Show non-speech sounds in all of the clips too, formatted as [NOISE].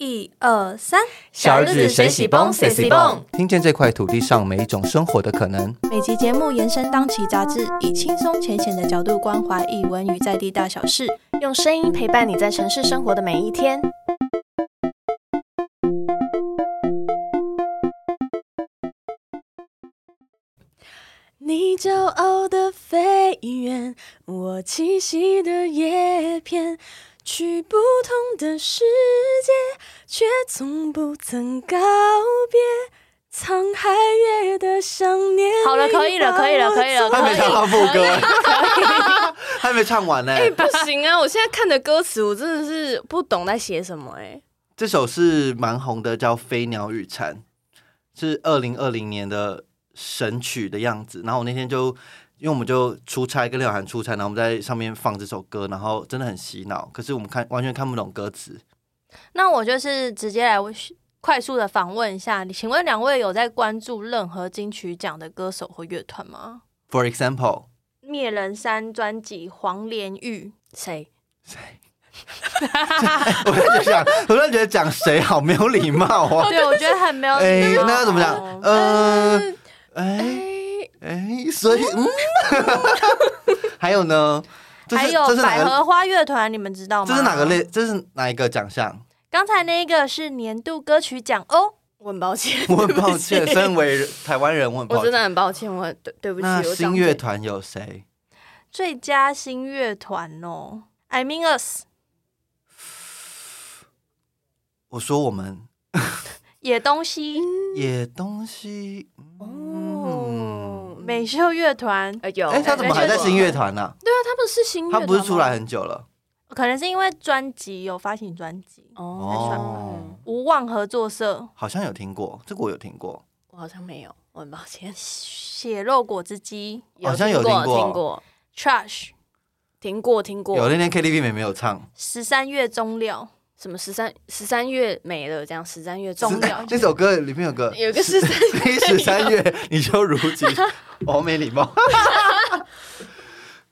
一二三，小日子谁喜蹦谁喜蹦，听见这块土地上每一种生活的可能。每集节目延伸当期杂志，以轻松浅显的角度关怀译文与在地大小事。用声音陪伴你在城市生活的每一天。你骄傲的飞远，我栖息的叶片，去不同的世界，却从不曾告别。沧海月的想念。好了，可以了，可以了，可以了，还没唱到副歌，还没唱完呢。[LAUGHS] 哎，不行啊！我现在看的歌词，我真的是不懂在写什么。哎，这首是蛮红的，叫《飞鸟与蝉》，是二零二零年的神曲的样子。然后我那天就，因为我们就出差，跟廖涵出差，然后我们在上面放这首歌，然后真的很洗脑。可是我们看完全看不懂歌词。那我就是直接来快速的访问一下，请问两位有在关注任何金曲奖的歌手或乐团吗？For example，灭人山专辑黄连玉谁？谁？我在想，我突然觉得讲谁好没有礼貌哦。对，我觉得很没有礼貌。那要怎么讲？呃，哎哎，所以嗯，[LAUGHS] 还有呢？还有百合花乐团，你们知道吗？这是哪个类？这是哪一个奖项？刚才那个是年度歌曲奖哦，我很抱歉，[LAUGHS] 我很抱歉，身为台湾人，我很我真的很抱歉，我对对不起。那新乐团有谁？最佳新乐团哦，I mean us。我说我们野东西，野东西哦，美秀乐团。有，哎，他怎么还在新乐团呢？对啊，他们是新，他不是出来很久了。可能是因为专辑有发行专辑哦，无望合作社。好像有听过，这个我有听过，我好像没有，我很抱歉。血肉果汁机。好像有听过，听过。Trash 听过听过，有那天 KTV 没没有唱。十三月中了，什么十三十三月没了？这样十三月中了，这首歌里面有个有个十三十 [LAUGHS] 三月，你就如今，[LAUGHS] 我没礼貌。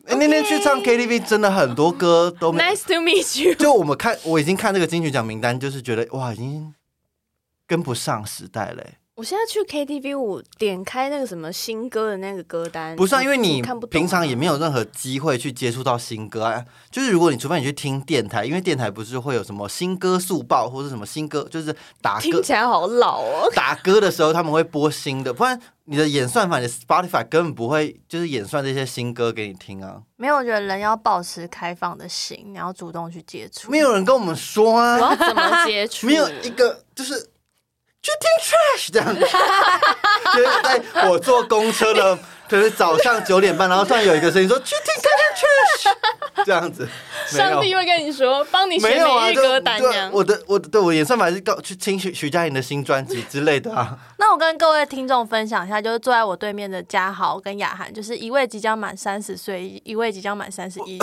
哎，那天去唱 KTV，真的很多歌都 Nice to meet you。就我们看，我已经看这个金曲奖名单，就是觉得哇，已经跟不上时代了。我现在去 KTV，我点开那个什么新歌的那个歌单，不是因为你平常也没有任何机会去接触到新歌啊。就是如果你除非你去听电台，因为电台不是会有什么新歌速报或者什么新歌，就是打歌听起来好老哦。打歌的时候他们会播新的，不然你的演算法，你的 Spotify 根本不会就是演算这些新歌给你听啊。没有，我觉得人要保持开放的心，你要主动去接触。没有人跟我们说啊，我要怎么接触？[LAUGHS] 没有一个就是。去听 trash 这样，[LAUGHS] 就是在我坐公车的，可是早上九点半，然后突然有一个声音说去听 trash，这样子。[LAUGHS] 上帝会跟你说，帮你选每日歌单这样。我的我对我演算法是告去听许徐佳莹的新专辑之类的啊。[LAUGHS] 那我跟各位听众分享一下，就是坐在我对面的嘉豪跟雅涵，就是一位即将满三十岁，一位即将满三十一。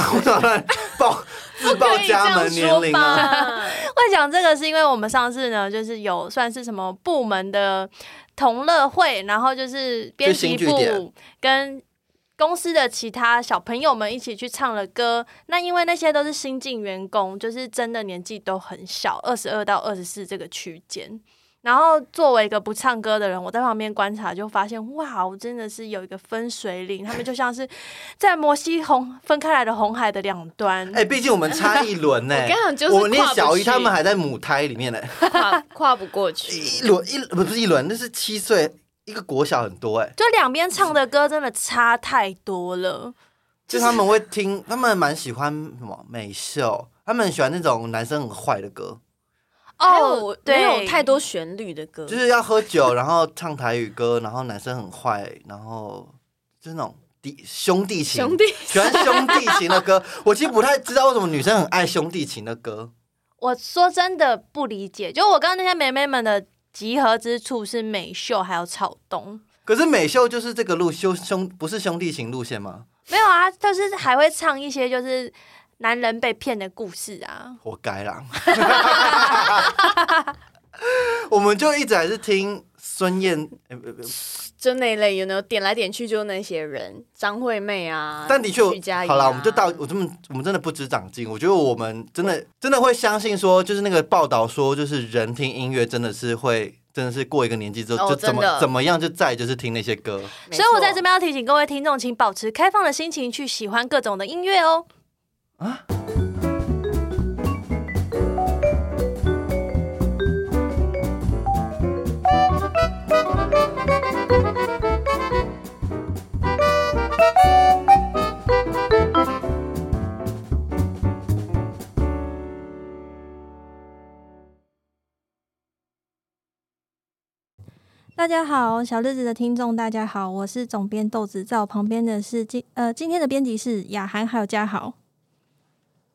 报自报家门年龄啊！[LAUGHS] 会讲这个是因为我们上次呢，就是有算是什么部门的同乐会，然后就是编辑部跟。公司的其他小朋友们一起去唱了歌，那因为那些都是新进员工，就是真的年纪都很小，二十二到二十四这个区间。然后作为一个不唱歌的人，我在旁边观察，就发现哇，我真的是有一个分水岭，他们就像是在摩西红分开来的红海的两端。哎，毕竟我们差一轮呢。[LAUGHS] 我刚讲就是我念小一，他们还在母胎里面呢，[LAUGHS] 跨跨不过去。一轮一不是一轮，那是七岁。一个国小很多哎，就两边唱的歌真的差太多了。就他们会听，他们蛮喜欢什么美秀，他们喜欢那种男生很坏的歌。哦，没有太多旋律的歌，就是要喝酒，然后唱台语歌，然后男生很坏，然后就是那种弟兄弟情，兄弟喜欢兄弟情的歌。我其实不太知道为什么女生很爱兄弟情的歌。我说真的不理解，就我刚刚那些妹妹们的。集合之处是美秀还有草东，可是美秀就是这个路兄兄不是兄弟情路线吗？没有啊，就是还会唱一些就是男人被骗的故事啊。活该啦！[LAUGHS] 我们就一直还是听孙燕，就那一类，有没有点来点去就那些人，张惠妹啊，但的确徐佳莹啊好了，我们就到我这么我们真的不知长进。我觉得我们真的真的会相信说，就是那个报道说，就是人听音乐真的是会。真的是过一个年纪之后，哦就怎么怎么样就再就是听那些歌。所以我在错这边要提醒各位听众，请保持开放的心情去喜欢各种的音乐哦。啊大家好，小日子的听众，大家好，我是总编豆子，在我旁边的是今呃今天的编辑是雅涵还有嘉豪。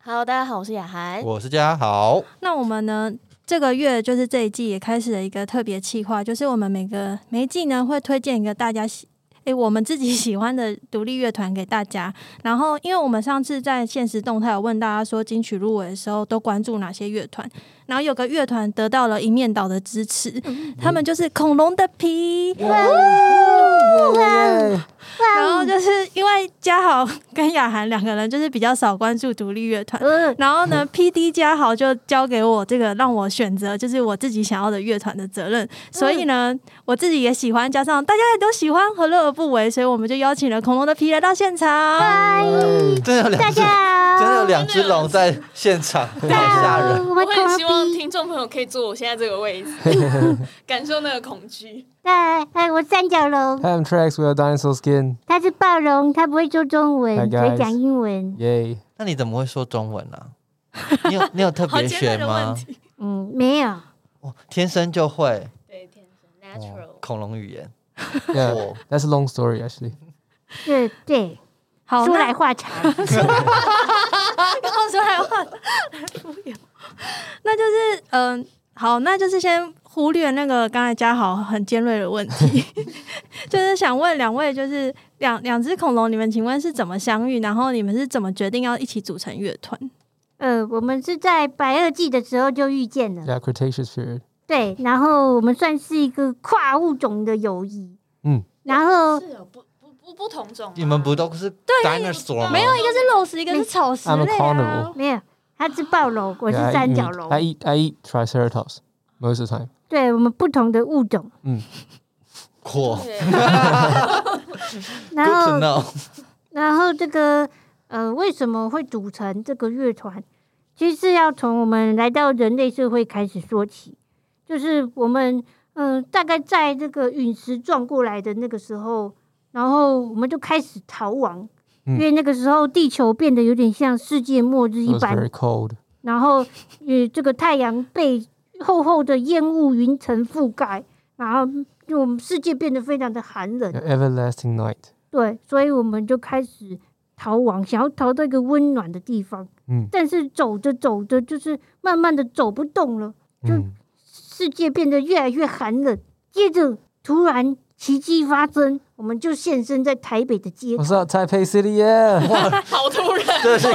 Hello，大家好，我是雅涵。我是嘉豪，那我们呢，这个月就是这一季也开始了一个特别企划，就是我们每个每一季呢会推荐一个大家喜。诶，我们自己喜欢的独立乐团给大家。然后，因为我们上次在现实动态有问大家说，金曲入围的时候都关注哪些乐团，然后有个乐团得到了一面倒的支持，他们就是恐龙的皮。然后就是因为嘉豪跟雅涵两个人就是比较少关注独立乐团，然后呢，[LAUGHS] P D 嘉豪就交给我这个让我选择就是我自己想要的乐团的责任，所以呢，我自己也喜欢，加上大家也都喜欢，何乐而不为？所以我们就邀请了恐龙的皮来到现场。真的有两只，真的有两只龙在现场，好吓人。我很希望听众朋友可以坐我现在这个位置，[LAUGHS] 感受那个恐惧。哎哎，我三角龙，Ham tracks with a dinosaur skin. 他是暴龙，他不会说中文，只会讲英文。Yay. 那你怎么会说中文 [LAUGHS] 呢、你有你有特别学吗？嗯，没有，哦，天生就会对，天生 natural。恐龙语言。Yeah, 哦 that's a long story actually. 对对，好，说来话长。然后说来话来敷衍，那就是嗯、好，那就是先忽略那个刚才嘉豪很尖锐的问题，[LAUGHS] 就是想问两位，就是两两只恐龙，你们请问是怎么相遇？然后你们是怎么决定要一起组成乐团？呃，我们是在白垩纪的时候就遇见了，Yeah, Cretaceous period. 对，然后我们算是一个跨物种的友谊。嗯，然后是有不不不不同种吗，你们不都是 dinosaur 吗？没有，一个是肉食，一个是草食类啊。没有，他是暴龙，我是三角龙 I。eat I eat Triceratops most of the time. 对我们不同的物种，[LAUGHS] 酷对 [LAUGHS] 然后。[LAUGHS] 然后这个呃，为什么会组成这个乐团？其实要从我们来到人类社会开始说起。就是我们嗯、呃大概在这个陨石撞过来的那个时候，然后我们就开始逃亡，嗯因为那个时候地球变得有点像世界末日一般.然后呃，这个太阳被厚厚的烟雾云层覆盖，然后就我们世界变得非常的寒冷。Everlasting night. 对，所以我们就开始逃亡，想要逃到一个温暖的地方。嗯但是走着走着，就是慢慢的走不动了，就 Mm. 世界变得越来越寒冷。接着突然奇迹发生，我们就现身在台北的街头。我是台北 City 耶！[LAUGHS] 哇，好突然！这是，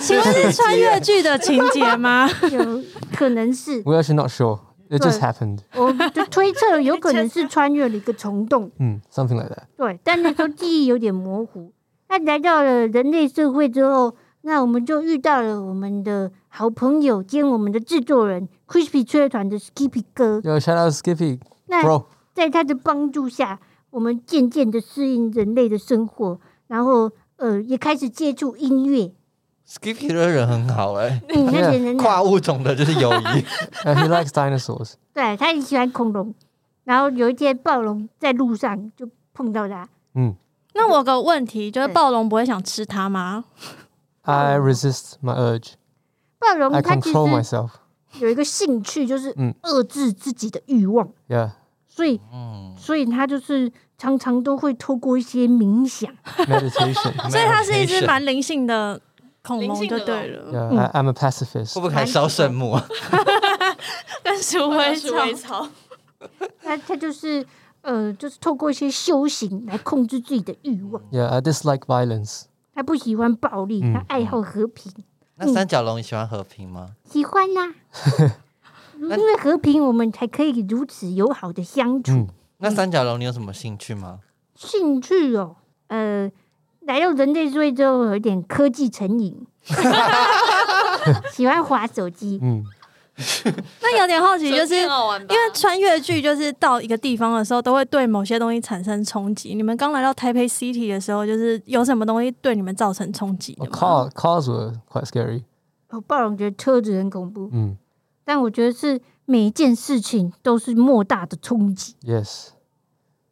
请问是穿越剧的情节吗？[LAUGHS] 有可能是。We are not sure. It just happened. 我就推测有可能是穿越了一个虫洞。嗯，something like that. 对，但那时候记忆有点模糊。那来到了人类社会之后，那我们就遇到了我们的好朋友兼我们的制作人 Crispy 吹乐团的 Skippy 哥。有 shout out Skippy，那 bro。在他的帮助下，我们渐渐的适应人类的生活，然后呃，也开始接触音乐。Skippy 的人很好哎、嗯，那些人 [LAUGHS] 跨物种的就是友谊。[LAUGHS] Uh, he likes dinosaurs. [LAUGHS] 对他很喜欢恐龙。然后有一天暴龙在路上就碰到他，Mm. 那我有个问题，就是暴龙不会想吃它吗？I resist my urge. 暴龙 I 他其 control 实 myself. 有一个兴趣，就是嗯遏制自己的欲望。Yeah. 所以，嗯，所以他就是常常都会透过一些冥想，[LAUGHS] 所以它是一只蛮灵性的恐龙，就对了，Yeah, I'm a pacifist. 会不会还烧圣母啊？[LAUGHS] 跟鼠尾鼠草。[LAUGHS] 尾草，他他就是呃，就是透过一些修行来控制自己的欲望。Yeah, I dislike violence. 他不喜欢暴力，嗯。他爱好和平，那三角龙你喜欢和平吗？喜欢呐、因为和平，我们才可以如此友好的相处。嗯那三角龙你有什么兴趣吗？兴趣哦，呃，来到人类社会之后有一点科技成瘾，[LAUGHS] 喜欢滑手机。嗯，那有点好奇，就是因为穿越剧就是到一个地方的时候，都会对某些东西产生冲击。你们刚来到台北 City 的时候，就是有什么东西对你们造成冲击的 Oh, 吗？car, cars were quite scary. 哦，暴龙觉得车子很恐怖，Mm. 但我觉得是每一件事情都是莫大的冲击。Yes.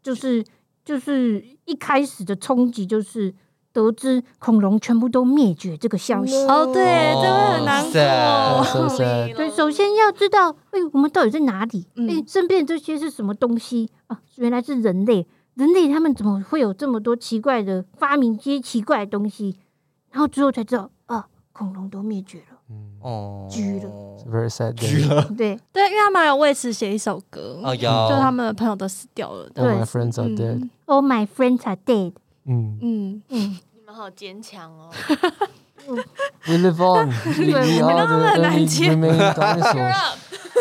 就是就是一开始的冲击就是得知恐龙全部都灭绝这个消息。哦，对，这会很难哦过。对，首先要知道，哎、我们到底在哪里？哎、嗯身边这些是什么东西啊？原来是人类，人类他们怎么会有这么多奇怪的发明这些奇怪的东西？然后之后才知道，啊，恐龙都灭绝了。嗯哦，了！Very sad，绝了！[LAUGHS] 对对，因为他们还有为此写一首歌哦，就他们的朋友都死掉了。对，All my friends are dead。All my friends are dead。嗯嗯嗯，你们好坚强哦！[LAUGHS] We live on，对，我们真的很难接。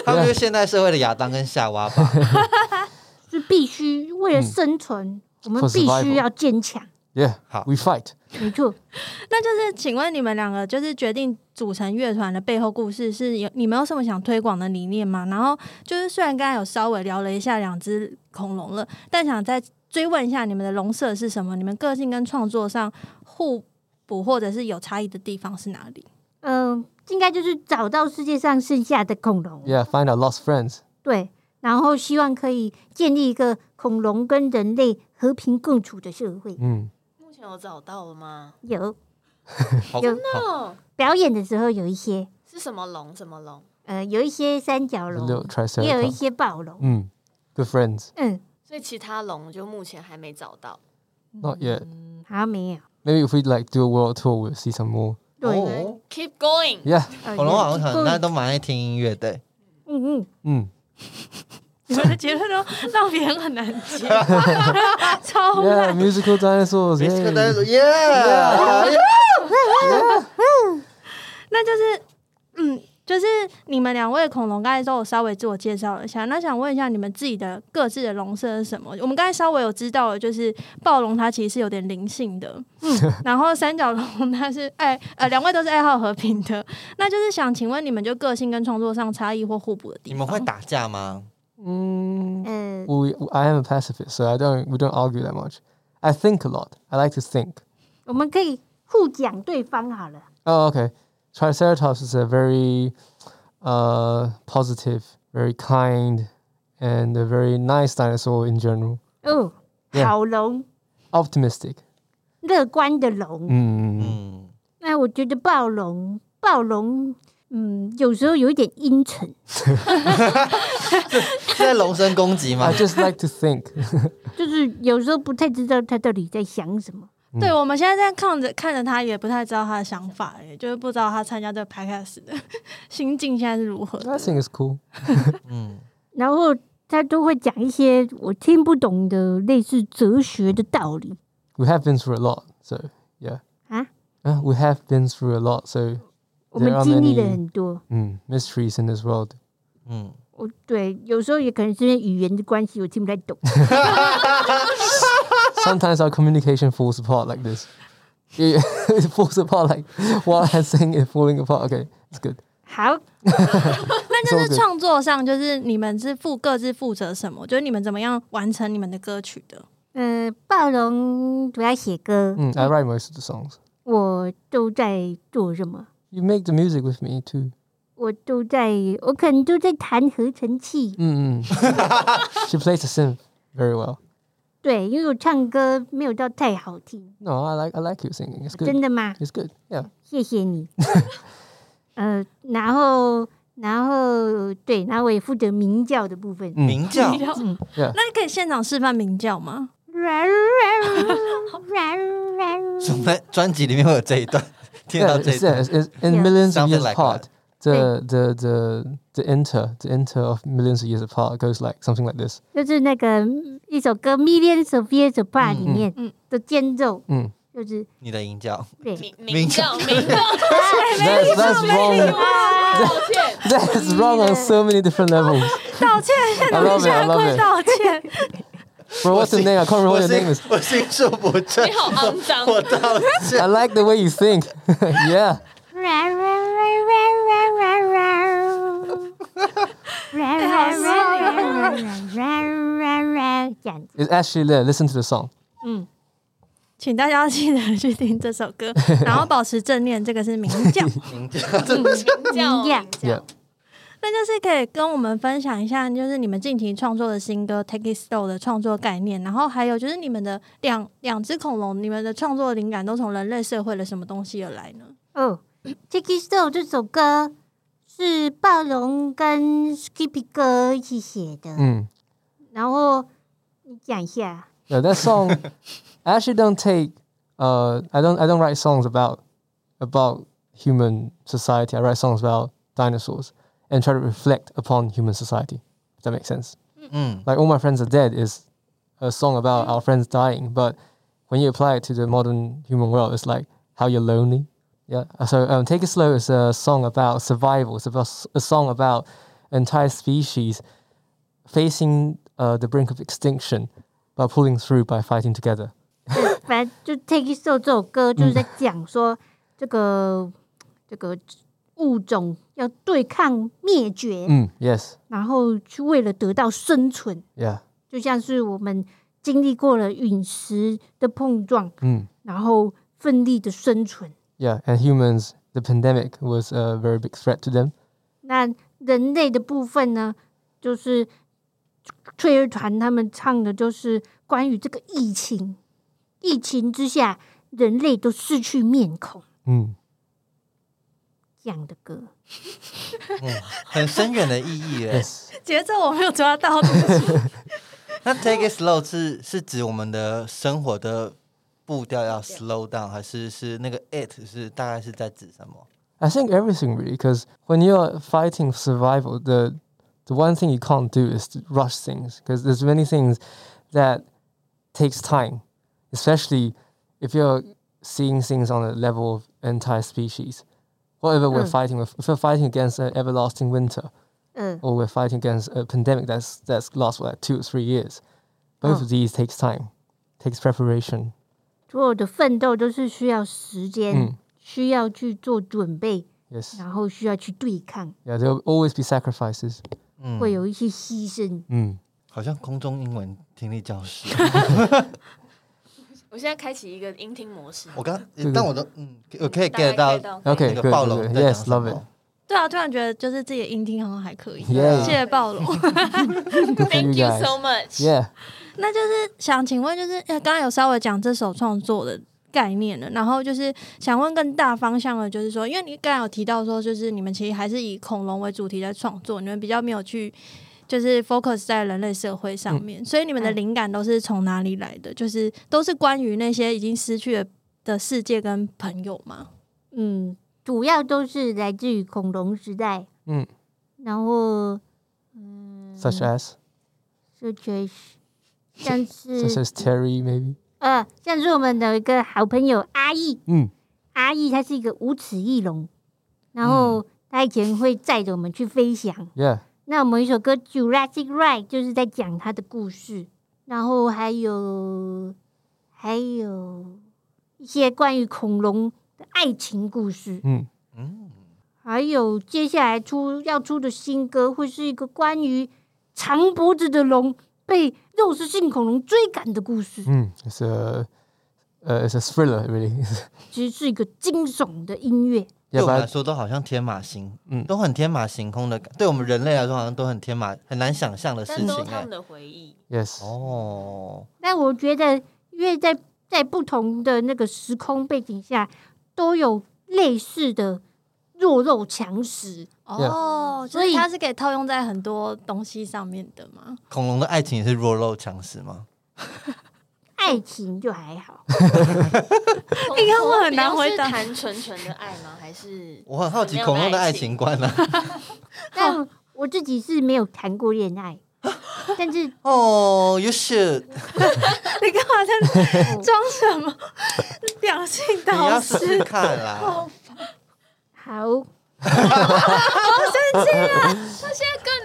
他们就是现代社会的亚当跟夏娃吧？[LAUGHS] 是必须为了生存，我们必须要坚强。Yeah, How? we fight. 没错，那就是请问你们两个就是决定组成乐团的背后故事是有你们有什么想推广的理念吗？然后就是虽然刚才有稍微聊了一下两只恐龙了，但想再追问一下你们的龙舍是什么？你们个性跟创作上互补或者是有差异的地方是哪里？嗯、应该就是找到世界上剩下的恐龙。Yeah, find our lost friends. 对，然后希望可以建立一个恐龙跟人类和平共处的社会。Mm. 有找到了吗？有 [LAUGHS] 好有好哦，表演的时候有一些，是什么龙？什么龙？呃，有一些三角龙也有一些暴龙。Mm. Good friends. 嗯，所以其他龙就目前还没找到。Not yet. 还没有。Maybe if we like do a world tour, we'll see some more. 对，哦，Keep going。Yeah. 呃恐龙好像有很，那都蛮爱听音乐的。嗯嗯，Mm. 你们的结论都让别人很难接，[LAUGHS] 超 Yeah, 烂。musical dinosaurs. 这个 yay. 单说耶，耶那就是，嗯，就是你们两位恐龙刚才都有稍微自我介绍了一下，那想问一下你们自己的各自的龙色是什么？我们刚才稍微有知道了，就是暴龙它其实是有点灵性的，嗯，然后三角龙它是爱呃两位都是爱好和平的，那就是想请问你们就个性跟创作上差异或互补的地方？你们会打架吗？Mm. 呃， Well, we, I am a pacifist, so I don't. We don't argue that much. I think a lot. I like to think. 我们可以互讲对方好了。 Oh, okay. Triceratops is a very uh, positive, very kind, and a very nice dinosaur in general. 哦， Yeah 好龙， Optimistic. 乐观的龙。 Mm. 嗯，那我觉得暴龙，暴龙， 嗯，有时候有一点阴沉，[LAUGHS] 是在龙身攻击吗 I？just like to think. [LAUGHS] [LAUGHS] 就是有时候不太知道他到底在想什么。对，我们现在在看着看着他，也不太知道他的想法，也就是不知道他参加这个 podcast 的心境现在是如何的。I think it's cool. 嗯，然后他都会讲一些我听不懂的类似哲学的道理 We have been through a lot, so yeah. 啊。Uh, we have been through a lot, so 我们经历了很多，mm, mysteries in this world. 嗯，我对有时候也可能是因为语言的关系，我听不太懂。Sometimes our communication falls apart like this. It, it falls apart like while I'm saying it falling apart. Okay, it's good. 好，那就是创作上，就是你们是负各自负责什么？就是你们怎么样完成你们的歌曲的？呃，暴龙主要写歌，Mm, I write most of the songs. 我都在做什么？You make the music with me too. 我都在，我可能都在弹合成器。 Mm. she [LAUGHS] plays the synth very well. 对，因为我唱歌没有到太好听， No, I like I like your singing. It's 真 good. 的吗？ It's good. Yeah. 谢谢你。呃，然后，然后对，然后我也负责鸣叫的部分。 Mm. 鸣叫， Yeah. 那你可以现场示范鸣叫吗？什么专辑里面会有这一段？ [LAUGHS] 听得 Yeah, 到这一 it's, 段 yeah, it's, it's in Yeah. millions of Something years like apart. that. The, the the the inter the inter of millions of years apart goes like something like this. 就是那个一首歌《Millions of Years Apart》里面嗯嗯的间奏， Mm. 就是你的吟叫，对，鸣鸣叫，鸣叫， That's, [LAUGHS] [LAUGHS] that's wrong. 抱歉。 That's wrong on so many different levels. [LAUGHS] 道歉，现 I 在 love it. I 下 love 跪 it. 道歉。 Bro, what's the name? I can't remember 我 what your 心 name is. 我心术不正你，好肮脏。我道歉 I。like the way you think. [LAUGHS] yeah. [LAUGHS] 这样子， It's actually there. Listen to the song. 嗯，请大家记得去听这首歌，然后保持正念，这个是鸣叫。名叫叫名叫叫 Yeah. [LAUGHS] 那就是可以跟我们分享一下，就是你们近期创作的新歌《Take It Slow》的创作概念，然后还有就是你们的两两只恐龙，你们的创作灵感都从人类社会的什么东西而来呢？哦，《Take It Slow》这首歌是暴龙跟 Skippy 哥一起写的，Mm. 然后你讲一下，Yeah, that song. I actually don't take. Uh, I don't. I don't write songs about about human society. I write songs about dinosaurs and try to reflect upon human society. If that makes sense. 嗯 Like all my friends are dead is a song about our friends dying, but when you apply it to the modern human world, it's like how you're lonely. Yeah. So um, Take It Slow is a song about survival. It's about a song about entire species facing uh, the brink of extinction, but pulling through by fighting together. [LAUGHS] 反正就《Take It Slow》这首歌就是在讲说这个这个 物种要对抗灭绝，Mm, yes. 然后去为了得到生存，Yeah. 就像是我们经历过了陨石的碰撞，Mm, 然后奋力的生存。yeah. And humans, the pandemic was a very big threat to them. 那人类的部分呢，就是翠儿团他们唱的，就是关于这个疫情，疫情之下人类都失去面孔 Mm. 这样的歌。嗯，很深远的意义耶。 Yes. 节奏我没有抓到，那 take [LAUGHS] [LAUGHS] it slow 是是指我们的生活的步调要 slow down，还是是那个 it 是大概是在指什么？ I think everything really, because when you're fighting survival, the the one thing you can't do is to rush things, because there's many things that takes time, especially if you're seeing things on a level of entire species. Whatever we're Mm. fighting with, if we're fighting against an everlasting winter, 嗯 or we're fighting against a pandemic that's that's lasts for like two or three years, both Oh. of these takes time, takes preparation. 所有的奋斗都是需要时间，嗯需要去做准备， Yes. 然后需要去对抗， Yeah, there'll always be sacrifices. 嗯，会有一些牺牲。 Mm. 好像空中英文听力教室。 我现在开启一个音听模式。我刚这个但我都嗯，我可以 get 到个暴龙 good. 在讲 Yes, 什 love 么 it.。对啊，突然觉得就是自己的音听好像还可以。Yeah. 谢谢暴龙。[LAUGHS] Good for Thank you you guys. so much。Yeah. 那就是想请问，就是呃刚刚有稍微讲这首创作的概念了，然后就是想问更大方向的，就是说，因为你刚刚有提到说，就是你们其实还是以恐龙为主题在创作，你们比较没有去就是 focus 在人类社会上面，所以你们的嗯灵感都是从哪里来的？就是都是关于那些已经失去了的世界跟朋友吗？嗯，主要都是来自于恐龙时代，嗯，然后嗯 Such as，such as [LAUGHS] 像是 [LAUGHS] such 是 as Terry maybe. 呃，像是我们的一个好朋友阿义，Mm. 阿义他是一个无齿翼龙，然后他以前会载着我们去飞翔。Yeah. 那我们一首歌《Jurassic Ride》就是在讲他的故事，然后还有还有一些关于恐龙的爱情故事，Mm. 嗯，还有接下来出要出的新歌会是一个关于长脖子的龙被肉食性恐龙追赶的故事，Mm. It's a uh, it's a thriller really. 其实是一个惊悚的音乐。对我们来说都好像天马行，嗯都很天马行空的感。对我们人类来说，好像都很天马，很难想象的事但都情哎是他们。的回忆。yes. 哦，但我觉得，因为在在不同的那个时空背景下，都有类似的弱肉强食。哦，所所以以它是可以套用在很多东西上面的嘛？恐龙的爱情也是弱肉强食吗？爱情就还好，应该会很难回答是谈纯纯的爱吗？还是我很好奇恐龙的爱爱情观呢、[LAUGHS] 但我自己是没有谈过恋爱，[LAUGHS] 但是哦、y o u should，[LAUGHS] 你干嘛在装什么两性你要导试师？试看啦。好，他现在更难，然后他的朋友都都死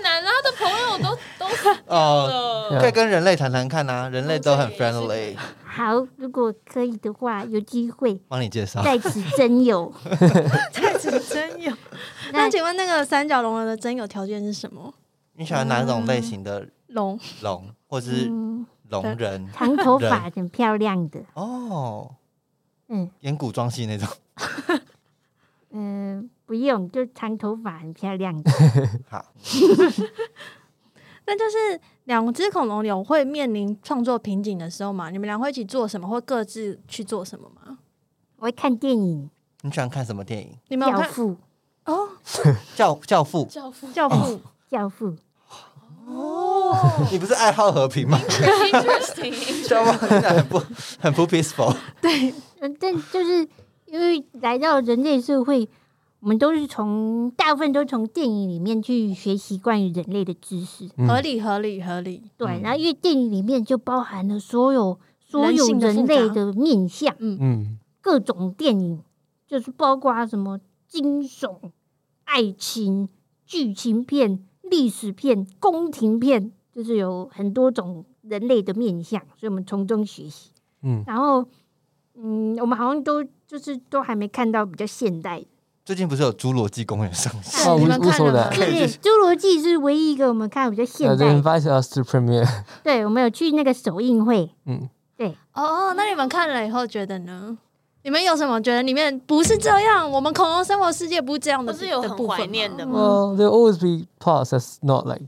[LAUGHS] 哦，可以跟人类谈谈看啊，人类都很 friendly。好，如果可以的话，有机会帮你介绍。在此真有，[LAUGHS] 在此真有。[LAUGHS] 那请问那个三角龙人的真有条件是什么？你喜欢哪种类型的龙？龙，或是嗯，龙人？长头发很漂亮的，哦，嗯演古装戏那种。嗯，不用，就长头发很漂亮的。好，那就是两只恐龙有会面临创作瓶颈的时候嘛？你们俩会一起做什么，或各自去做什么吗？我会看电影你喜欢看什么电影？《你们有看教父》，哦？[LAUGHS] 教教父。教父教父《教父》哦，你不是爱好和平吗？，interesting，[LAUGHS] 教父听起来很不很不 peaceful。嗯，但就是因为来到人类社会，我们都是从大部分都从电影里面去学习关于人类的知识。嗯。合理合理合理。对，嗯。然后因为电影里面就包含了所有所有人类的面相，嗯。各种电影，就是包括什么惊悚、爱情、剧情片、历史片、宫廷片，就是有很多种人类的面相，所以我们从中学习。嗯。然后，嗯，我们好像都就是都还没看到比较现代的，最近不是有《侏罗纪公园》上线？哦，你们看了吗？侏罗纪》是唯一一个我们看比较现代。对，Vice s t p r e m i e r 对，我们有去那个首映会。嗯，对。哦，那你们看了以后觉得呢？你们有什么觉得里面不是这样？我们恐龙生活世界不是这样的，不是有很怀念的吗 there always be parts that's not like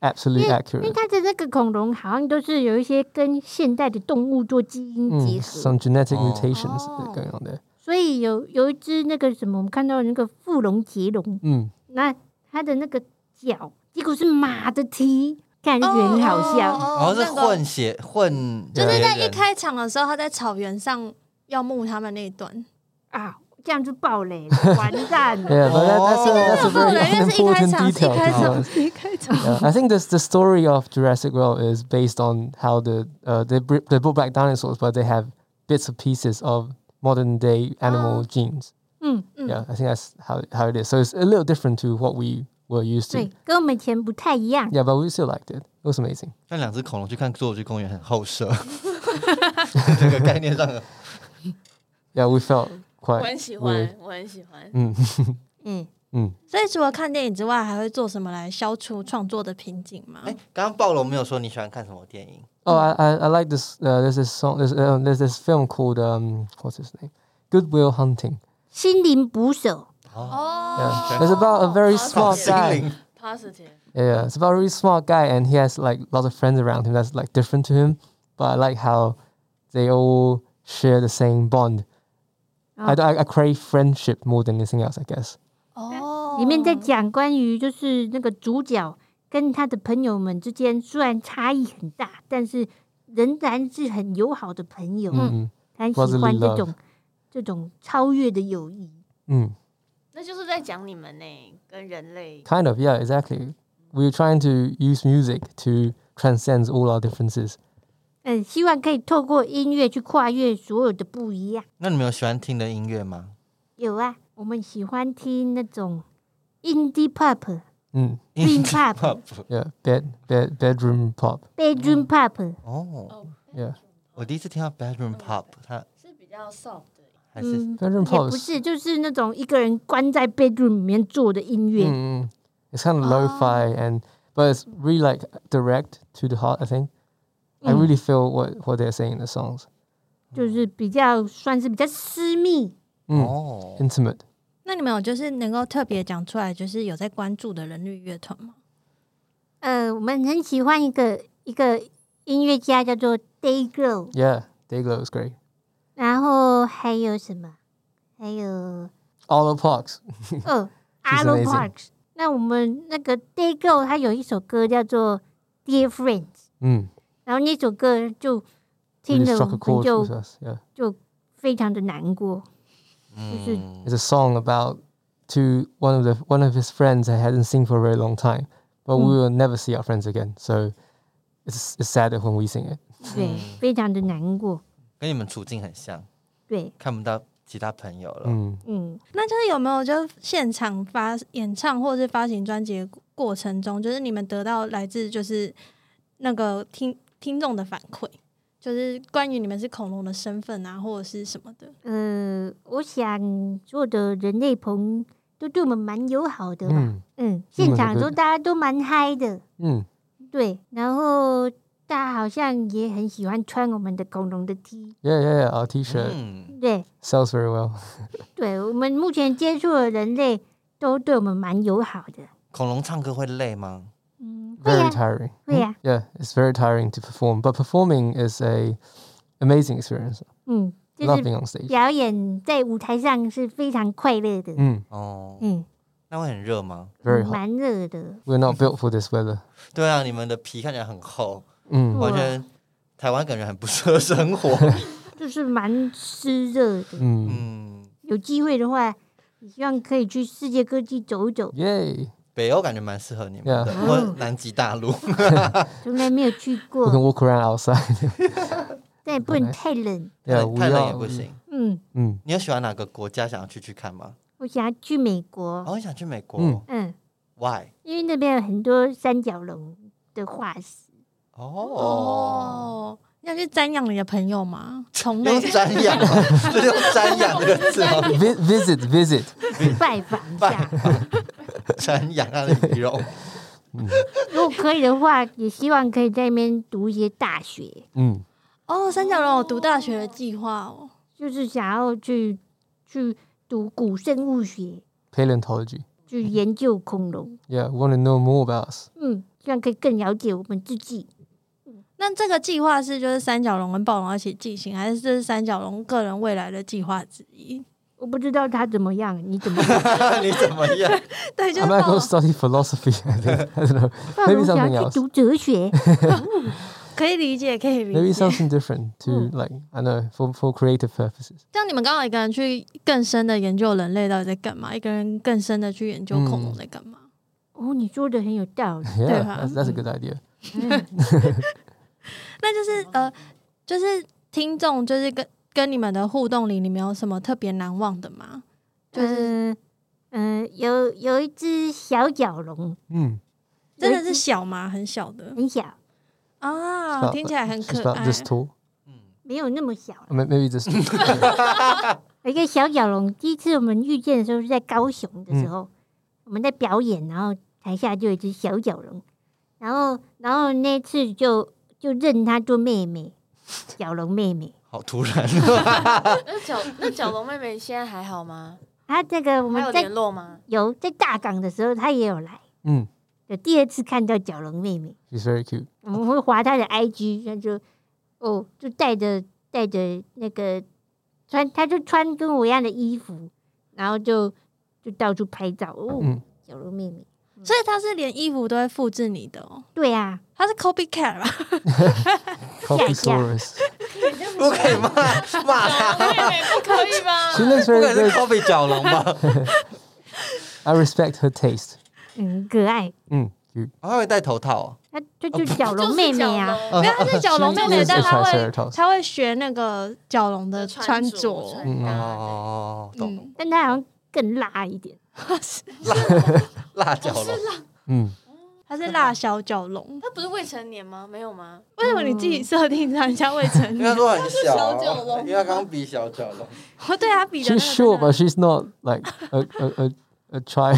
absolutely accurate. 因为它的那个恐龙好像都是有一些跟现代的动物做基因结合、，some genetic mutations、oh. going on there. 所以有有一只那个什么，我们看到的那个富龙捷龙，Mm. 那它的那个脚结果是马的蹄，看就觉得很好笑。哦然后是那个混血混，就是在一开场的时候，他在草原上要牧他们那一段。啊，这样就爆雷了，完蛋了。Yeah, but that, that's, a, that's a 不能，因 very 为是一开 important 场，是一 detail. 开场一开场。Yeah, I think this the story of Jurassic World is based on how the uh, they they brought back dinosaurs, but they have bits of pieces of modern day animal Oh. genes. 嗯，嗯 Yeah, I think that's how how it is. So it's a little different to what we were used to. 对，跟我们以前不太一样。 Yeah, but we still liked it. It was amazing. [LAUGHS] 像两只恐龙去看《侏罗纪公园》很后设，这个概念上的 Yeah, we felt 我 quite 很喜 weird. 欢，我很喜欢。 Mm. [LAUGHS] 嗯， mm. 所以除了看电影之外，还会做什么来消除创作的瓶颈吗？哎，刚刚暴龙没有说你喜欢看什么电影？ Oh, I, I, I like this. Uh, there's this song. There's uh, there's this film called um what's his name? Goodwill Hunting. 心灵捕手，哦 Yeah, it's about a very smart 心 guy. 灵 Positive， Yeah, it's about a really smart guy, and he has like lots of friends around him that's like different to him. But I like how they all share the same bond. I, Oh. I, I crave friendship more than anything else, I guess. 哦，里面在讲关于就是那个主角跟他的朋友们之间，虽然差异很大，但是仍然是很友好的朋友。Mm, 他很喜欢这种这种超越的友谊。mm. 那就是在讲你们呢，跟人类。Kind of, yeah, exactly. We're trying to use music to transcend all our differences. 嗯，希望可以透过音乐去跨越所有的不一样。那你们有喜欢听的音乐吗？有啊，我们喜欢听那种 indie pop、 Mm. dream pop、 Yeah, bed, bed, bedroom pop. bedroom pop。哦， Yeah, 我第一次听到 bedroom pop，它是比较 soft 的。还是嗯， bedroom 也 pop. 不 is- 是，就是那种一个人关在 bedroom 里面做的音乐。 Mm, mm. It's kind of lo-fi and but it's really like direct to the heart. I think I Mm. really feel what what they're saying in the songs. 就是比较算是比较私密。 Mm. 哦，Intimate. 那你们有就是能够特别讲出来，就是有在关注的人力乐团吗？呃，我们很喜欢一个一个音乐家叫做 Day Girl，Yeah, Dayglow is great. 然后还有什么？还有 All O Parks. 哦 She's，Arlo amazing. Parks。那我们那个 Day Girl 他有一首歌叫做 Dear Friends，Mm. 然后那首歌就听了我们就. Yeah. 就非常的难过。就是嗯 It's a song about to one of the one of his friends I hadn't seen for a very long time, but we Mm. will never see our friends again. So it's it's sad when we sing it. [LAUGHS] 对，非常的难过。跟你们处境很像，对，看不到其他朋友了。 Mm. 嗯，那就是有没有就现场发演唱或是发行专辑的过程中，就是你们得到来自就是 那个听听众的反馈， 就是关于你们是恐龙的身份啊，或者是什么的。呃，我想做的人类朋都对我们蛮友好的吧。Mm, 嗯，现场都大家都蛮嗨的，mm. 对，然后大家好像也很喜欢穿我们的恐龙的 yeah, yeah. Our T-shirt 嗯，对，sells very well. [LAUGHS] 对我们目前接触的人类都对我们蛮友好的。恐龙唱歌会累吗？嗯，会 Very 呀、 tiring. 会呀、 Yeah, it's very tiring to perform, but performing is a amazing experience. 嗯，就 Love 是 being on stage. 表演在舞台上是非常快乐的。 Mm, 哦，嗯，那会很热吗？ very hot. 蛮热的。 We're not built for this weather. 对啊，你们的皮看起来很厚， Mm. 哇[LAUGHS] 完全台湾感觉很不适合生活。就是蛮湿热的。 Mm. 嗯，有机会的话，也希望可以去世界各地走走， Yay. 北欧感觉蛮适合你们的，Yeah 或南极大陆。[LAUGHS] 从来没有去 We can 过，walk around outside. [LAUGHS] 但也不能太冷。yeah, we 太冷也 are. 不行。嗯，Mm. 你有喜欢哪个国家想要去去看吗？我想要去美国，哦，你想去美国、嗯嗯，w h y 因为那边有很多三角龙的化石。哦，哦，你要去瞻仰你的朋友吗？从用类瞻仰吗，[LAUGHS] 是用瞻仰这个字吗？Vi- visit, visit. 拜访一下，瞻仰他的仪容。[LAUGHS] 如果可以的话，也希望可以在那边读一些大学，Mm. 哦，三角龙有读大学的计划哦。就是想要去去读古生物学，Paleontology. 去研究恐龙。Yeah, want to know more about us. 嗯，这样可以更了解我们自己。那这个计划是就是三角龙跟暴龙一起进行，还是这是三角龙个人未来的计划之一？我不知道他怎么样，你怎么样？你怎么样？对，就 I 是 might 暴 go study philosophy. I don't know. Maybe something 要 else. 去读哲学，可以理解，可以理解 Maybe。something different to like I know for for creative purposes. 像你们刚好一个人去更深的研究人类到底在干嘛，一个人更深的去研究恐龙在干嘛。哦，你说的很有道理。Yeah, 吧？that's, that's a good idea. 那就是呃，就是听众就是跟跟你们的互动里，你们有什么特别难忘的吗？就是嗯、呃有有一只小角龙，Mm. 真的是小吗？很小的很小，啊，听起来很可爱。this tall. 没有那么小。Or may- Maybe this. 有 [LAUGHS] 一个小角龙，第一次我们遇见的时候是在高雄的时候，我们在表演，然后台下就有一只小角龙，然后然后那次就就认它做妹妹，角龙妹妹。好突然，[LAUGHS] 那角那角龙妹妹现在还好吗？她这个我还有们在联络吗？有在大港的时候，她也有来，Mm. 有第二次看到角龙妹妹，She's very cute. 我们会划她的 IG，那就哦，就带着带着那个穿，她就穿跟我一样的衣服，然后就就到处拍照哦，Mm. 角龙妹妹。所以他是连衣服都会复制你的哦，对啊，他是 copycat 吧？[LAUGHS] [LAUGHS] Copysaurus. [LAUGHS] 不可以骂骂他，妹妹不可以吗 She looks 不 very 可以是 copy 角龙吧？I respect her taste. 嗯，可爱。Mm. Cute. 他会戴头套哦，她就就角龙妹妹啊，没有，他是角龙妹妹，是但他会 Triceratops 他会学那个角龙的穿着。嗯哦，懂，嗯，但她好像更辣一点。[LAUGHS] 辣辣角龙，Mm. 他是辣小角龙。他不是未成年吗？没有吗？为什么你自己设定让人家未成因为他年？说很小小角龙啊，因为他刚刚比小角龙。哦对啊比的 She's short, but she's not like a a, a, a，[LAUGHS] OK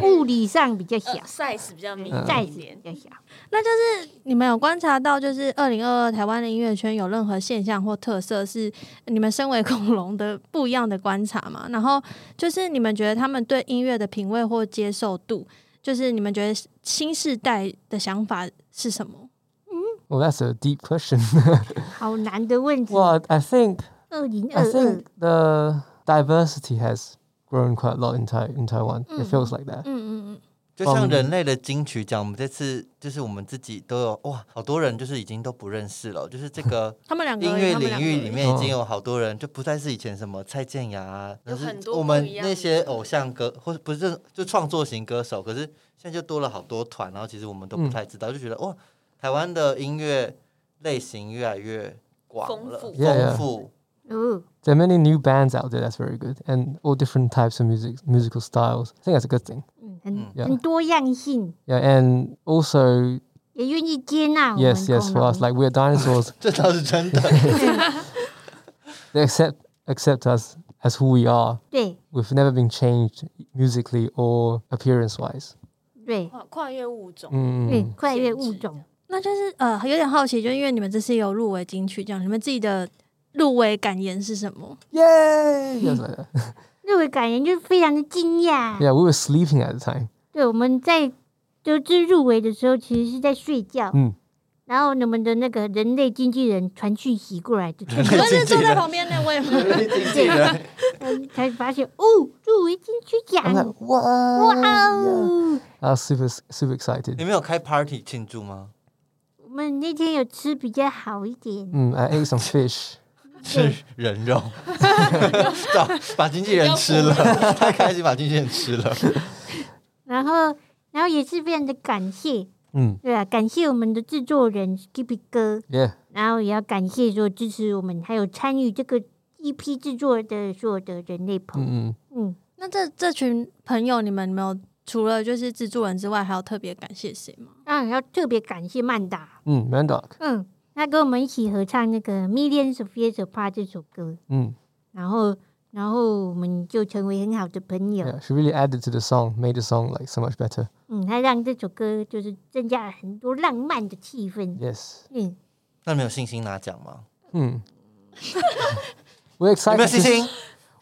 [LAUGHS] 物理上比较小呃，，size 比较明 size 点比。较小。那就是你们有观察到，就是二零二二台湾的音乐圈有任何现象或特色，是你们身为恐龙的不一样的观察吗？然后就是你们觉得他们对音乐的品味或接受度，就是你们觉得新世代的想法是什么？ Well, that's a deep question. [LAUGHS] 好难的问题。 well, I think 二零 I 二二 think the diversity has grown quite a lot in Tai in Taiwan. It feels like that. 就像人类的金曲奖，我们这次就是我们自己都有哇，好多人就是已经都不认识了，就是这个 [LAUGHS] 他们两个音乐领域里面已经有好多人，就不再是以前什么蔡健雅啊，那是有很多我们那些偶像歌或者不是就创作型歌手，可是现在就多了好多团，然后其实我们都不太知道，就觉得哇，台湾的音乐类型越来越广了，丰富 Yeah, yeah. 丰富。哦， There are many new bands out there. That's very good, and all different types of music, musical styles. I think that's a good thing. 嗯，很 Yeah. 很多样性。 Yeah, and also 也愿意接纳我们 Yes, yes, 恐 for us, 龙。 like we're dinosaurs. [LAUGHS] 这[LAUGHS] 倒是真的。 they accept accept us as who we are. 对 We've never been changed musically or appearance wise. 对跨跨越物种，对， Mm. 跨越物种。那就是呃，有点好奇，就因为你们这次有入围金曲奖，你们自己的 入围感言是什么？Yay! Yes, like that. 入围感言就是非常的惊讶。Yeah, we were sleeping at the time. 对，我们在就是入围的时候，其实是在睡觉。嗯然后你们的那个人类经纪人传讯息过来，就才我是坐在旁边那位吗？经纪人，嗯才发现哦，入围金曲奖?哇 Yeah. 哦 was super super excited. 你们有开 party 庆祝吗？我们那天有吃比较好一点，Mm, I ate some fish. 吃人肉，找 [LAUGHS] 把经纪人吃了，太开心把经纪人吃了。然后然后也是非常的感谢，Mm, 对啊，感谢我们的制作人 Skippy 哥，yeah. 然后也要感谢所有支持我们，还有参与这个 EP 制作的所有的人类朋友。嗯，那这这群朋友，你们有没有除了就是制作人之外，还要特别感谢谁吗？当然要特别感谢曼达，Mm, Mandoc. 嗯，他跟我们一起合唱那个《Millions of Years Apart》这首歌， Mm, 然后然后我们就成为很好的朋友。 yeah, she really added to the song, made the song like so much better. 嗯，他让这首歌就是增加了很多浪漫的气氛。 Yes. 嗯，那你们有信心拿奖吗？ Hmm. We're 有没有 [LAUGHS] excited. 信 Just, 心？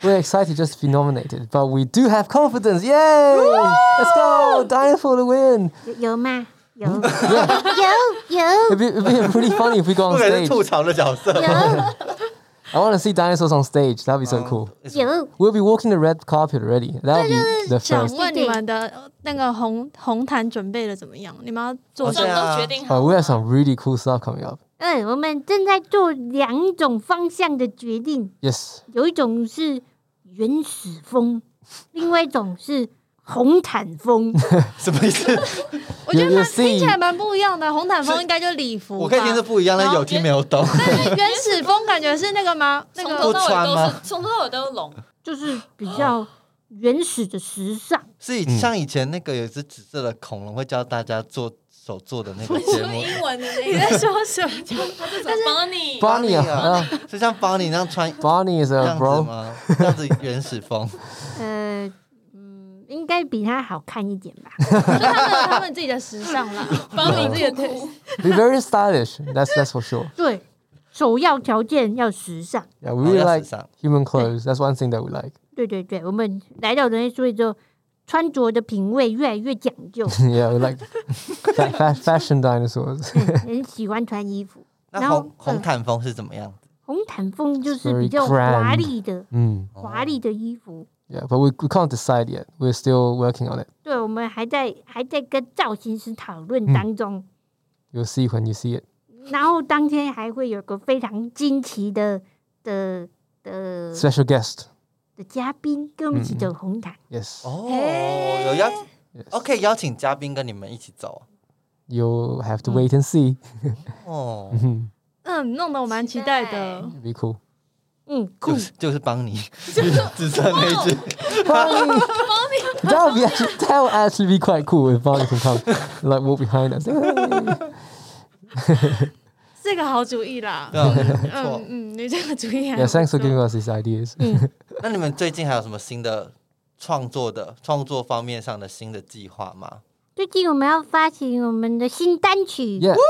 we're [LAUGHS] excited just to be nominated, but we do have confidence. Yay! Let's go! Dying for the win. 有有吗？ 有 Yeah. 有有 It'd be, it'd be really funny if we got 不 on 可能是 stage. 吐槽的角色。有 I want to see dinosaurs on stage. That'd be so cool. 有，We'll be walking the red carpet already. That would be the 想 first. 问你们的呃那个红红毯准备的怎么样？你们要做什么？决定好 Oh, we have some really cool stuff coming up. 嗯，我们正在做两种方向的决定，Yes. 有一种是原始风，另外一种是红毯风。[LAUGHS] 什么意思？[LAUGHS] 我觉得蛮听起来蛮不一样的。红毯风应该就是礼服，我可以听是不一样，但有听没有懂。但原始风感觉是那个吗？[LAUGHS] 那个从头到尾不穿吗都是从头到尾都是龙，就是比较原始的时尚。是以像以前那个有一只紫色的恐龙会教大家做手做的那个节目，英文的那你个在说什么？但是 Bonnie Bonnie, 啊，是像 Bonnie 那样穿 Bonnie a 样子 bro. 吗？这样子原始风。呃，嗯，应该比他好看一点吧。就他们他们自己的时尚啦，帮你自己的酷酷 Be very stylish. That's that's for sure. 对，首要条件要时尚。Yeah, we like human clothes. That's one thing that we like. 对对对，我们来到人类社会之后，穿着的品味越来越讲究，yeah, we like fa- fa- fashion dinosaurs. 嗯很喜欢穿衣服。那然后红红毯风是怎么样？红毯风就是比较华丽的、Mm. 华丽的衣服。Yeah, but we, we can't decide yet. We're still working on it. 对，我们还在还在跟造型师讨论嗯当中。 You'll see when you see it. 然后当天还会有个非常惊奇的的的 Special guest. 的嘉宾跟我们一起嗯走红毯。 Yes. 哦，有邀 yes. 哦，可以邀请嘉宾跟你们一起走 You'll have to wait and see. [LAUGHS] 哦， Mhm. 嗯，弄得我蛮期待的。 It'd be [LAUGHS] cool. 嗯，酷就是帮你，[LAUGHS] 紫色那只，帮你，帮你，你在我比，你在我爱 TV 快酷，我帮你很胖，like walk behind。[LAUGHS] 这个好主意啦，嗯嗯，你这个主意还。Yeah, thanks for giving us these ideas. [LAUGHS] 那你们最近还有什么新的创作的创作方面上的新的计划吗？最近我们要发行我们的新单曲，叫什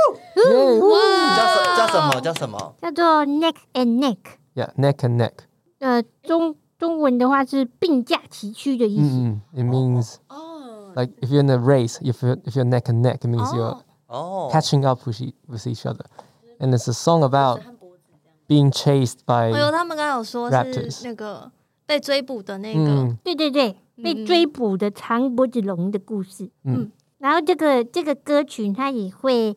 叫什么？叫什么？叫做 Neck and Neck。Yeah, neck and neck. 呃，中中文的话是并驾齐驱的意思。 Mm-mm. It means 哦， like if you're in a race, if you're if you're neck and neck, it means you're 哦， catching up with, e- with each other. And it's a song about being chased 哎呦， by 他们刚刚有说 Raptors 是那个被追捕的那个， mm, 对对对，被嗯追捕的长脖子龙的故事。嗯然后这个这个歌曲它也会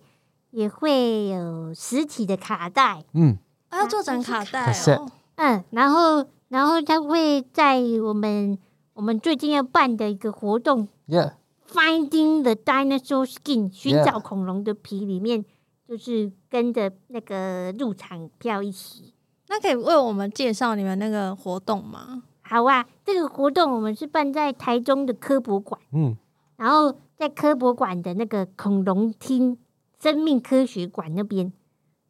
也会有实体的卡带， mm, 啊要做成卡带哦。嗯，然后然后他会在我们我们最近要办的一个活动 yeah. Finding the Dinosaur Skin，寻找恐龙的皮里面，就是跟着那个入场票一起。那可以为我们介绍你们那个活动吗？好啊，这个活动我们是办在台中的科博馆，Mm, 然后在科博馆的那个恐龙厅生命科学馆那边，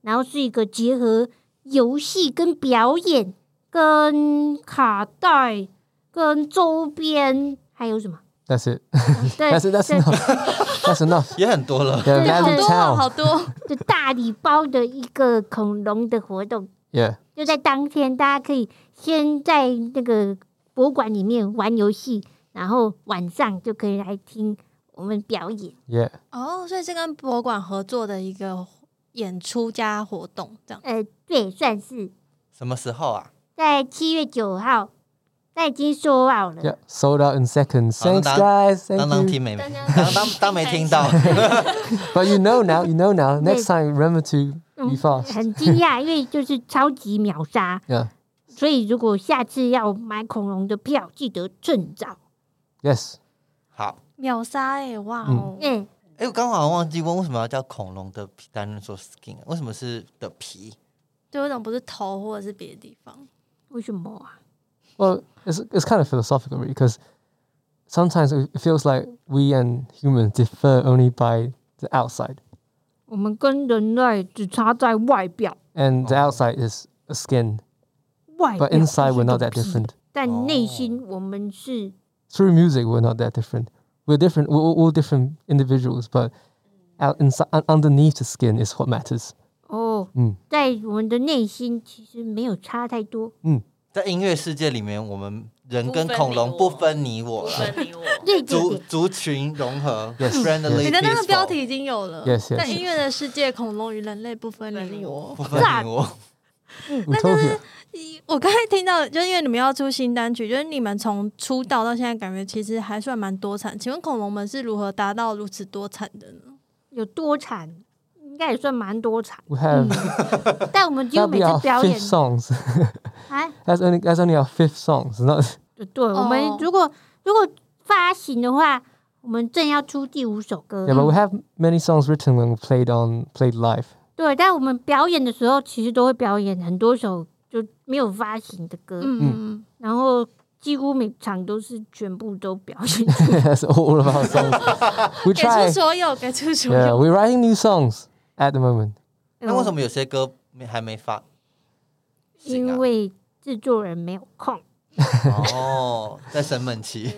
然后是一个结合游戏跟表演、跟卡带、跟周边，还有什么？That's it. [LAUGHS] 对 That's it. That's 对 enough. That's enough. [LAUGHS] 也很多了。[LAUGHS] 对好多哦好多，就大礼包的一个恐龙的活动，Yeah. 就在当天，大家可以先在那个博物馆里面玩游戏，然后晚上就可以来听我们表演。Yeah. 哦，所以是跟博物馆合作的一个演出加活动，这样。呃，对，算是什么时候啊？在七月九号，那已经说好了。Yeah. Sold out in seconds. Oh, Thanks, guys. 当 Thank 当 you. 听没？当当当没听到。But you know now. You know now. Next time, remember to be 嗯 fast. 很惊讶，因为就是超级秒杀，Yeah. 所以如果下次要买恐龙的票，记得趁早。Yes. 好，秒杀哎，哇哦！嗯，哎，我刚好像忘记问为什么要叫恐龙的皮 dinosaur skin，为什么是的皮？就有种不是头或者是别的地方。为什么啊？ Well, it's it's kind of philosophical, really, because sometimes it it feels like we and humans differ only by the outside, 我们跟人类只差在外表， and the outside is a skin, 外表 but inside 是 we're 个 not that 皮 different. 但内心我们是 Through music, we're not that different. We're different. We're all different individuals, but out inside, un- underneath the skin is what matters. 哦，嗯在我们的内心其实没有差太多。嗯在音乐世界里面，我们人跟恐龙不分你我不了，分你我。对对族，族群融合 Yes.，friendly 你的那个标题已经有了。Yes, yes. 在音乐的世界，恐龙与人类不分你我不。分你我。Utopia. 我刚才听到，就是因为你们要出新单曲，就是你们从出道到现在，感觉其实还算蛮多产。请问恐龙们是如何达到如此多产的呢？有多产，应该也算蛮多产。We have 但我们几乎每次表演 fifth songs. 啊，that's only that's only our fifth songs. Not 对，我们哦如果如果发行的话，我们正要出第五首歌 yeah, but we have many songs written when we played on played live. 对，但我们表演的时候，其实都会表演很多首就没有发行的歌，嗯嗯然后几乎每场都是全部都表演。That's all of our songs. We 给 try. 所有，给出所 Yeah, 有。we're writing new songs at the moment. 那为什么有些歌没还没发？行啊因为制作人没有空。哦，在生闷气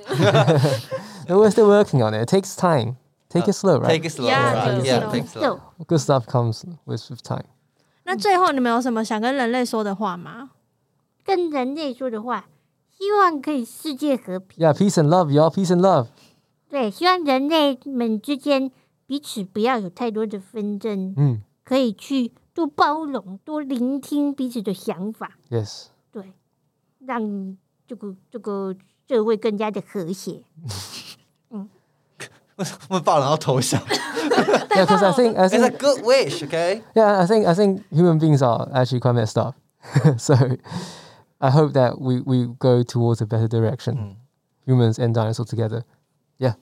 we're still working on it. It takes time. Take it slow, right? take it Yeah, slow. take it slow。Good stuff comes with, with time. 那最后你们有什么想跟人类说的话吗？跟人类说的话，希望可以世界和平。Yeah, peace and love, y'all. Peace and love. 对，希望人类们之间彼此不要有太多的纷争，Mm, 可以去多包容、多聆听彼此的想法，yes. 对，让这个这个社会更加的和谐。我[LAUGHS] 们报人要投降 Yeah, because I think I ，It's a think good wish, OK？ yeah, I think I think human beings are actually quite messed up. [LAUGHS] so I hope that we, we go towards a better direction. 嗯， Humans and dinosaurs together. Yeah.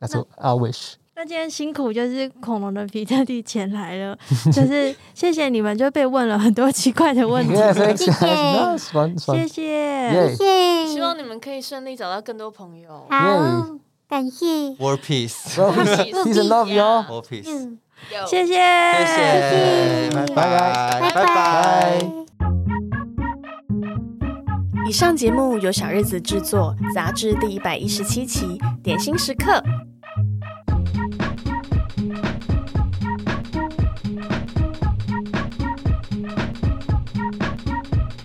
That's what our wish. 那今天辛苦就是恐龙的皮特地前来了，就是谢谢你们，就被问了很多奇怪的问题， Yeah, thanks 谢 guys. 谢 No, it's fun. It's 谢 fun. 谢。 Yay. 谢谢，希望你们可以顺利找到更多朋友。好， [LAUGHS] 感谢。War Peace。[LAUGHS] Season Love y'all.。War Peace。谢谢，谢谢，拜拜，拜拜。以上节目由小日子制作，杂志第一百一十七期，点心时刻。